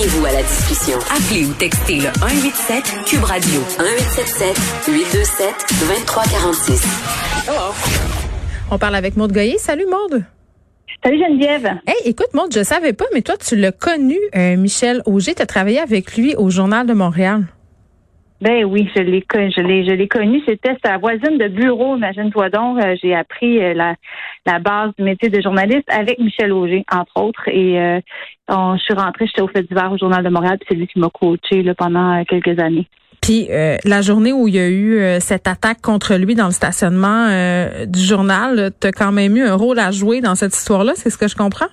Joignez-vous à la discussion. Appelez ou textez le 187 Cube Radio 1877 827 2346. On parle avec Maude Goyer. Salut Maude. Salut Geneviève. Hey, écoute Maude, je savais pas, mais toi tu l'as connu, euh, Michel Auger. Tu as travaillé avec lui au Journal de Montréal. Ben oui, je l'ai je l'ai je l'ai connu. C'était sa voisine de bureau, imagine-toi donc. Euh, j'ai appris euh, la, la base du métier de journaliste avec Michel Auger, entre autres. Et euh, je suis rentrée, j'étais au fait d'hiver au Journal de Montréal, puis c'est lui qui m'a coaché là, pendant quelques années. Puis la journée où il y a eu cette attaque contre lui dans le stationnement du journal, tu as quand même eu un rôle à jouer dans cette histoire-là, c'est ce que je comprends?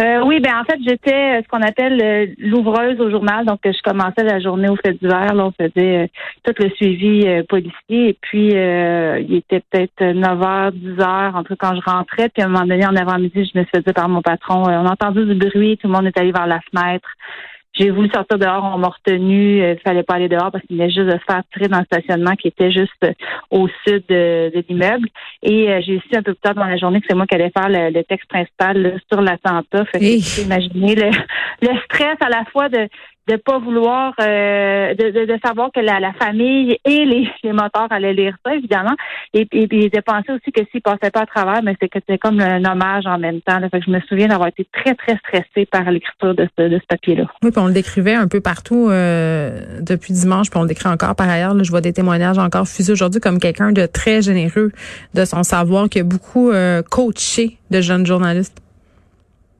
Euh, oui, ben en fait, j'étais euh, ce qu'on appelle euh, l'ouvreuse au journal. Donc, je commençais la journée au fait d'hiver. Là, on faisait tout le suivi policier. Et puis, il était peut-être 9 h, 10 h, entre quand je rentrais. Puis, à un moment donné, en avant-midi, je me suis fait par mon patron, on a entendu du bruit, tout le monde est allé vers la fenêtre. J'ai voulu sortir dehors, on m'a retenu. Il fallait pas aller dehors parce qu'il venait juste de faire tirer dans le stationnement qui était juste au sud de, l'immeuble. Et euh, j'ai su un peu plus tard dans la journée que c'est moi qui allais faire le, texte principal sur l'attentat. Fait que imaginez le, le stress à la fois de de pas vouloir euh, de, de, savoir que la, la famille et les, les moteurs allaient lire ça évidemment. Et, puis de penser aussi que s'ils passaient pas à travers mais c'est c'était comme un hommage en même temps fait que je me souviens d'avoir été très très stressée par l'écriture de ce, de ce papier là oui puis on le décrivait un peu partout euh, depuis dimanche puis on le décrit encore par ailleurs là, je vois des témoignages encore fusés aujourd'hui comme quelqu'un de très généreux de son savoir qui a beaucoup euh, coaché de jeunes journalistes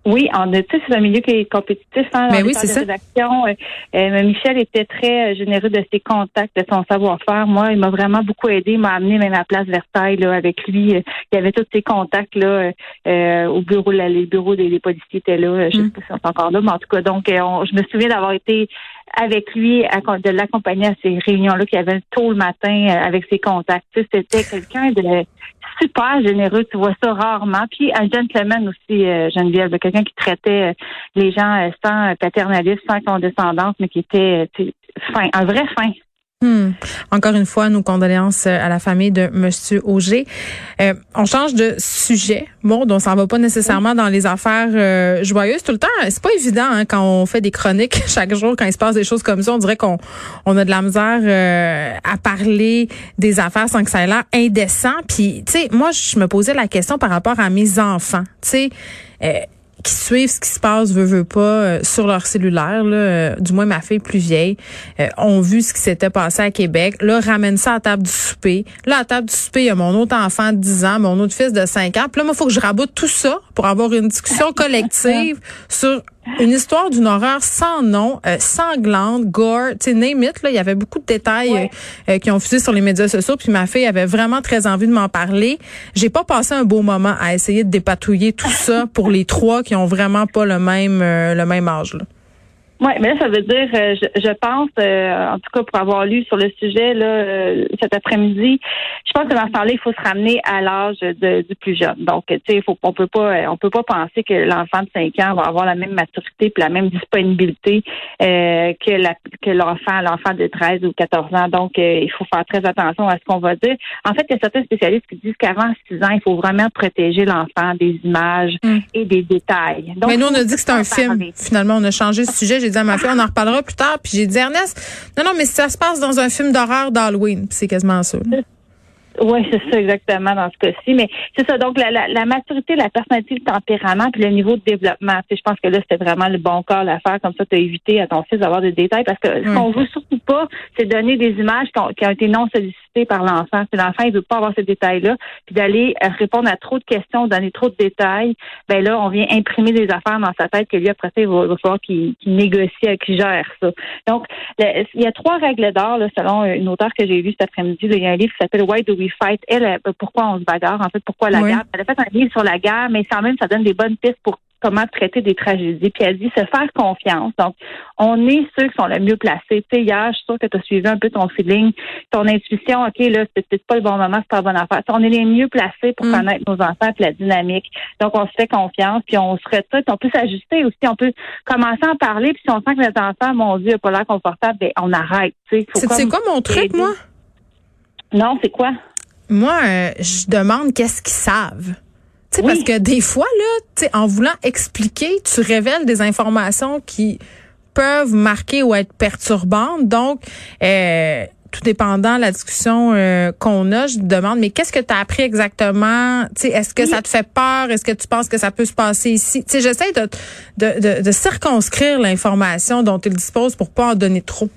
oui, en c'est un milieu qui est compétitif. Hein, Mais ben oui, c'est ça. Euh, euh, Michel était très euh, généreux de ses contacts, de son savoir-faire. Moi, il m'a vraiment beaucoup aidé. Il m'a amené même à Place Versailles là, avec lui. Il y avait tous ses contacts là au bureau. Là, les bureaux des, policiers étaient là. Je sais mm. pas si sont encore là, mais en tout cas, donc je me souviens d'avoir été avec lui, de l'accompagner à ces réunions-là qu'il y avait tôt le matin avec ses contacts. C'était quelqu'un de super généreux. Tu vois ça rarement. Puis un gentleman aussi, euh, Geneviève, quelqu'un qui traitait euh, les gens euh, sans paternalisme, sans condescendance, mais qui était fin, un vrai fin. Hmm. Encore une fois, nos condoléances euh, à la famille de Monsieur Auger. Euh, on change de sujet. Bon, donc ça va pas nécessairement dans les affaires euh, joyeuses tout le temps. C'est pas évident hein, quand on fait des chroniques chaque jour, quand il se passe des choses comme ça. On dirait qu'on on a de la misère à parler des affaires sans que ça ait l'air indécent. Puis, tu sais, moi, je me posais la question par rapport à mes enfants. Tu sais qui suivent ce qui se passe, veut, veut pas, euh, sur leur cellulaire, là, euh, du moins ma fille plus vieille, euh, ont vu ce qui s'était passé à Québec. Là, ramène ça à table du souper. Là, à table du souper, il y a mon autre enfant de 10 ans, mon autre fils de 5 ans. Puis là, moi, il faut que je raboute tout ça pour avoir une discussion collective sur une histoire d'une horreur sans nom, euh, sanglante, gore, tu sais, name it, là, il y avait beaucoup de détails euh, euh, qui ont fusé sur les médias sociaux, puis ma fille avait vraiment très envie de m'en parler. J'ai pas passé un beau moment à essayer de dépatouiller tout ça pour les trois qui ont vraiment pas le même le même âge. Là. Oui, mais là, ça veut dire, euh, je, je pense, euh, en tout cas pour avoir lu sur le sujet là euh, cet après-midi, je pense que dans ce temps-là, il faut se ramener à l'âge du plus jeune. Donc, tu sais, faut, on peut pas, on peut pas penser que l'enfant de 5 ans va avoir la même maturité puis la même disponibilité que la, que l'enfant, l'enfant de 13 ou 14 ans. Donc, il faut faire très attention à ce qu'on va dire. En fait, il y a certains spécialistes qui disent qu'avant 6 ans, il faut vraiment protéger l'enfant des images mm. et des détails. Donc, mais nous, on a dit que c'était un film. Finalement, on a changé ce sujet j'ai dit à ma fille, on en reparlera plus tard. Puis j'ai dit, Ernest, non, non, mais si ça se passe dans un film d'horreur d'Halloween, c'est quasiment ça. Oui, c'est ça exactement dans ce cas-ci. Mais c'est ça. Donc la, la, la, maturité, la personnalité, le tempérament, puis le niveau de développement. Tu je pense que là c'était vraiment le bon corps à faire. Comme ça, tu as évité à ton fils d'avoir des détails parce que ce qu'on veut surtout pas, c'est donner des images qui ont, qui ont été non sollicitées par l'enfant. Si l'enfant il veut pas avoir ces détails-là, puis d'aller euh, répondre à trop de questions, donner trop de détails, ben là on vient imprimer des affaires dans sa tête que lui après ça il va, falloir qu'il négocie, qu'il gère ça. Donc il y a trois règles d'or selon une auteure que j'ai lue cet après-midi. Il y a un livre qui s'appelle Why Do We fight? Elle, pourquoi on se bagarre, en fait, pourquoi la guerre? Elle a fait un livre sur la guerre, mais sans même, ça donne des bonnes pistes pour comment traiter des tragédies. Puis elle dit se faire confiance. Donc, on est ceux qui sont le mieux placés. Tu sais, hier, je suis sûre que tu as suivi un peu ton feeling, ton intuition. OK, là, c'est peut-être pas le bon moment, c'est pas la bonne affaire. on est les mieux placés pour mm. connaître nos enfants et la dynamique. Donc, on se fait confiance, puis on se retrouve, on peut s'ajuster aussi. On peut commencer à en parler, puis si on sent que les enfants, mon Dieu, n'a pas l'air confortable, ben, on arrête. C'est quoi mon truc, moi? Non, c'est quoi? moi, euh, je demande qu'est-ce qu'ils savent. Sais, Parce que des fois, là, en voulant expliquer, tu révèles des informations qui peuvent marquer ou être perturbantes. Donc, euh, tout dépendant de la discussion euh, qu'on a, je te demande, mais qu'est-ce que tu as appris exactement? Est-ce que ça te fait peur? Est-ce que tu penses que ça peut se passer ici? J'essaie de, de, de, de, circonscrire l'information dont il dispose pour pas en donner trop.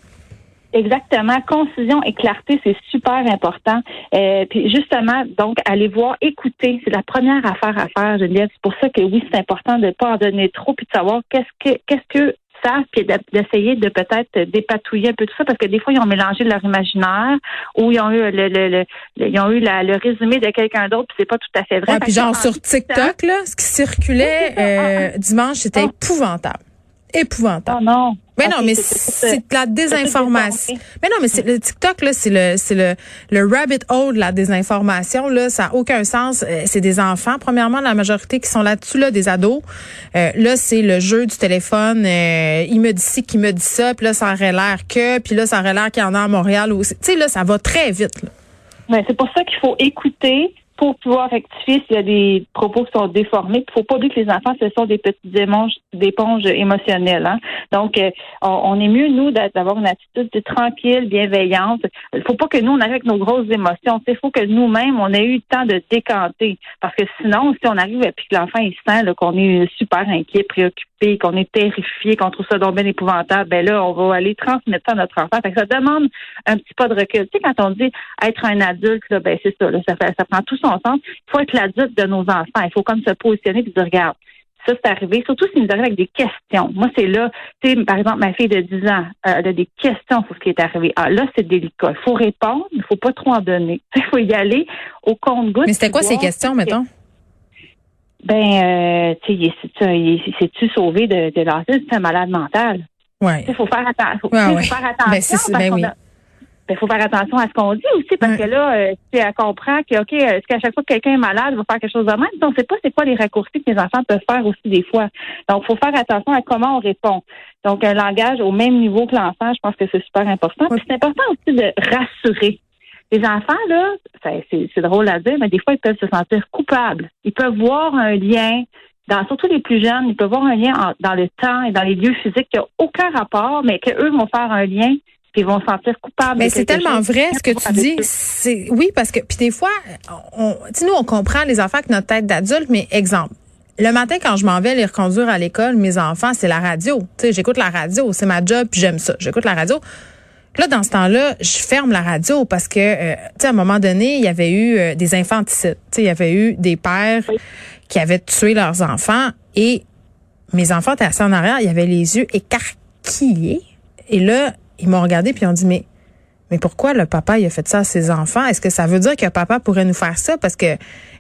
Exactement. Concision et clarté, c'est super important. Euh, puis justement, donc, aller voir, écouter, c'est la première affaire à faire, Geneviève. C'est pour ça que oui, c'est important de ne pas en donner trop, puis de savoir qu'est-ce que qu'est-ce que ça, puis d'essayer de peut-être dépatouiller un peu tout ça, parce que des fois, ils ont mélangé leur imaginaire ou ils ont eu le, le, le, ils ont eu le résumé de quelqu'un d'autre, puis c'est pas tout à fait vrai. puis genre sur TikTok, là, ce qui circulait euh, dimanche, c'était ah. épouvantable épouvantable. Oh non. Mais non, mais c'est de la désinformation. Mais non, mais c'est le TikTok là, c'est le c'est le le rabbit hole de la désinformation là, ça a aucun sens. Euh, c'est des enfants, premièrement la majorité qui sont là-dessus là, des ados. Euh, là, c'est le jeu du téléphone. Euh, il me dit ci, qui me dit ça, puis là ça aurait l'air que, puis là ça aurait l'air qu'il y en a à Montréal aussi. Tu sais là, ça va très vite. Là. Ben, c'est pour ça qu'il faut écouter pour pouvoir rectifier s'il y a des propos qui sont déformés. Il faut pas oublier que les enfants, ce sont des petites éponges émotionnelles. Hein. Donc, euh, on, est mieux, nous, d'avoir une attitude tranquille, bienveillante. Il faut pas que nous, on arrive avec nos grosses émotions. Il faut que nous-mêmes, on ait eu le temps de décanter. Parce que sinon, si on arrive et que l'enfant, il sent qu'on est super inquiet, préoccupé, qu'on est terrifié, qu'on trouve ça donc bien épouvantable, ben là, on va aller transmettre ça à notre enfant. ça demande un petit pas de recul. Tu sais, quand on dit être un adulte, là, ben c'est ça, ça, ça prend tout son il faut être l'adulte de nos enfants. Il faut comme se positionner et dire, regarde, ça, c'est arrivé, surtout s'il nous arrive avec des questions. Moi, c'est là, tu sais, par exemple, ma fille de 10 ans, euh, elle a des questions sur ce qui est arrivé. Ah, là, c'est délicat. Il faut répondre, il ne faut pas trop en donner. Il faut y aller au compte-goutte. Mais c'était quoi ces questions, mettons? Ben, euh, tu sais, il tu sauvé de, de l'asile, c'est un malade mental. Oui. Il faut faire, attention. faut faire attention. Ben, ben il faut faire attention à ce qu'on dit aussi parce que là, euh, elle comprend que ok, est-ce qu'à chaque fois que quelqu'un est malade, il va faire quelque chose de même? Donc, sait pas c'est quoi les raccourcis que les enfants peuvent faire aussi des fois. Donc, il faut faire attention à comment on répond. Donc, un langage au même niveau que l'enfant, je pense que c'est super important. c'est important aussi de rassurer. Les enfants, là, c'est drôle à dire, mais des fois, ils peuvent se sentir coupables. Ils peuvent voir un lien dans, surtout les plus jeunes, ils peuvent voir un lien dans le temps et dans les lieux physiques qui n'ont aucun rapport, mais qu'eux vont faire un lien puis ils vont se sentir coupables. Mais c'est tellement vrai ce que tu dis. C'est oui parce que puis des fois, on, nous on comprend les enfants avec notre tête d'adulte, mais exemple. Le matin, quand je m'en vais les reconduire à l'école, mes enfants, c'est la radio. Tu sais, j'écoute la radio, c'est ma job, puis j'aime ça. J'écoute la radio. Là, dans ce temps-là, je ferme la radio parce que, euh, tu sais, à un moment donné, il y avait eu euh, des infanticides. Tu sais, il y avait eu des pères qui avaient tué leurs enfants et mes enfants étaient assis en arrière, il y avait les yeux écarquillés. Et là, ils m'ont regardé puis ils ont dit mais mais pourquoi le papa il a fait ça à ses enfants? Est-ce que ça veut dire que papa pourrait nous faire ça? Parce que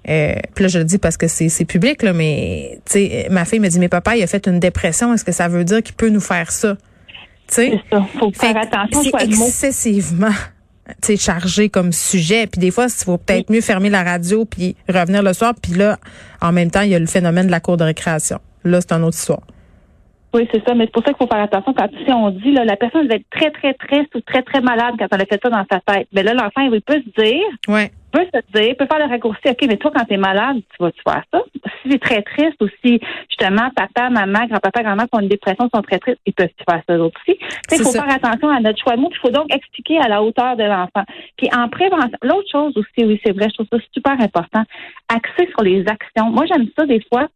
euh, puis là je le dis parce que c'est c'est public là mais tu sais ma fille me dit mais papa il a fait une dépression. Est-ce que ça veut dire qu'il peut nous faire ça? Tu sais. faut faire attention c'est excessivement chargé comme sujet. Puis des fois il faut peut-être mieux fermer la radio puis revenir le soir. Puis là en même temps il y a le phénomène de la cour de récréation. Là c'est une autre histoire. Oui, c'est ça, mais c'est pour ça qu'il faut faire attention quand si on dit là, la personne va être très, très triste ou très, très malade quand elle a fait ça dans sa tête. Mais là, l'enfant, il peut se dire, ouais. Peut se dire, peut faire le raccourci, OK, mais toi, quand tu es malade, tu vas-tu faire ça? Si es très triste ou si justement papa, maman, grand-papa, grand-mère qui ont une dépression sont très tristes, ils peuvent faire ça aussi? Il faut faire attention à notre choix de mots, il faut donc expliquer à la hauteur de l'enfant. Puis en prévention, l'autre chose aussi, oui, c'est vrai, je trouve ça super important, axer sur les actions. Moi, j'aime ça des fois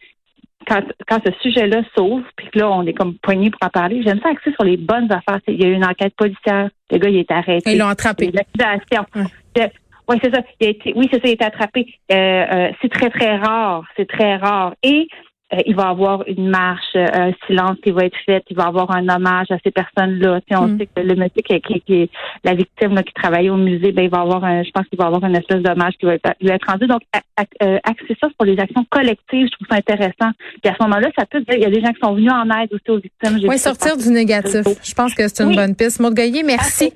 quand, quand ce sujet-là s'ouvre, puis là, on est comme poigné pour en parler, j'aime ça axer sur les bonnes affaires. Il y a eu une enquête policière. Le gars, il est arrêté. Ils l'ont attrapé. L'accusation. Oui, c'est ça. Il a été, oui, c'est ça, il a été attrapé. Euh, euh, c'est très, très rare. C'est très rare. Et euh, il va y avoir une marche, euh, un silence qui va être fait, il va y avoir un hommage à ces personnes-là. Tu on mm. sait que le monsieur qui, qui, est la victime qui travaillait au musée, ben il va avoir un, je pense qu'il va avoir une espèce d'hommage qui va être, être rendu. Donc, euh, axer ça pour les actions collectives, je trouve ça intéressant. Puis à ce moment-là, ça peut dire, il y a des gens qui sont venus en aide aussi aux victimes. Oui, sortir du négatif. Je pense que c'est une bonne piste. Maud merci.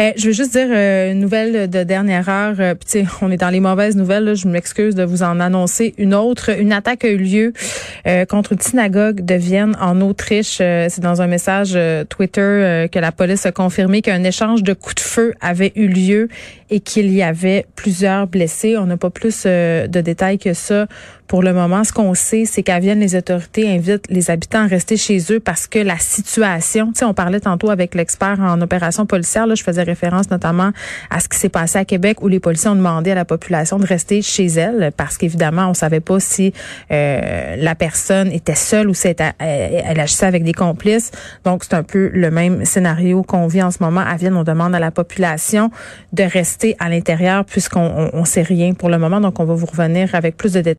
Euh, je veux juste dire euh, une nouvelle de dernière heure. Euh, on est dans les mauvaises nouvelles. je m'excuse de vous en annoncer une autre. Une attaque a eu lieu contre une synagogue de Vienne en Autriche. C'est dans un message Twitter que la police a confirmé qu'un échange de coups de feu avait eu lieu et qu'il y avait plusieurs blessés. On n'a pas plus de détails que ça Pour le moment, ce qu'on sait, c'est qu'à Vienne, les autorités invitent les habitants à rester chez eux parce que la situation, tu sais, on parlait tantôt avec l'expert en opération policière, là, je faisais référence notamment à ce qui s'est passé à Québec où les policiers ont demandé à la population de rester chez elle parce qu'évidemment, on savait pas si euh, la personne était seule ou si elle, elle agissait avec des complices. Donc, c'est un peu le même scénario qu'on vit en ce moment à Vienne. On demande à la population de rester à l'intérieur puisqu'on on, sait rien pour le moment. Donc, on va vous revenir avec plus de détails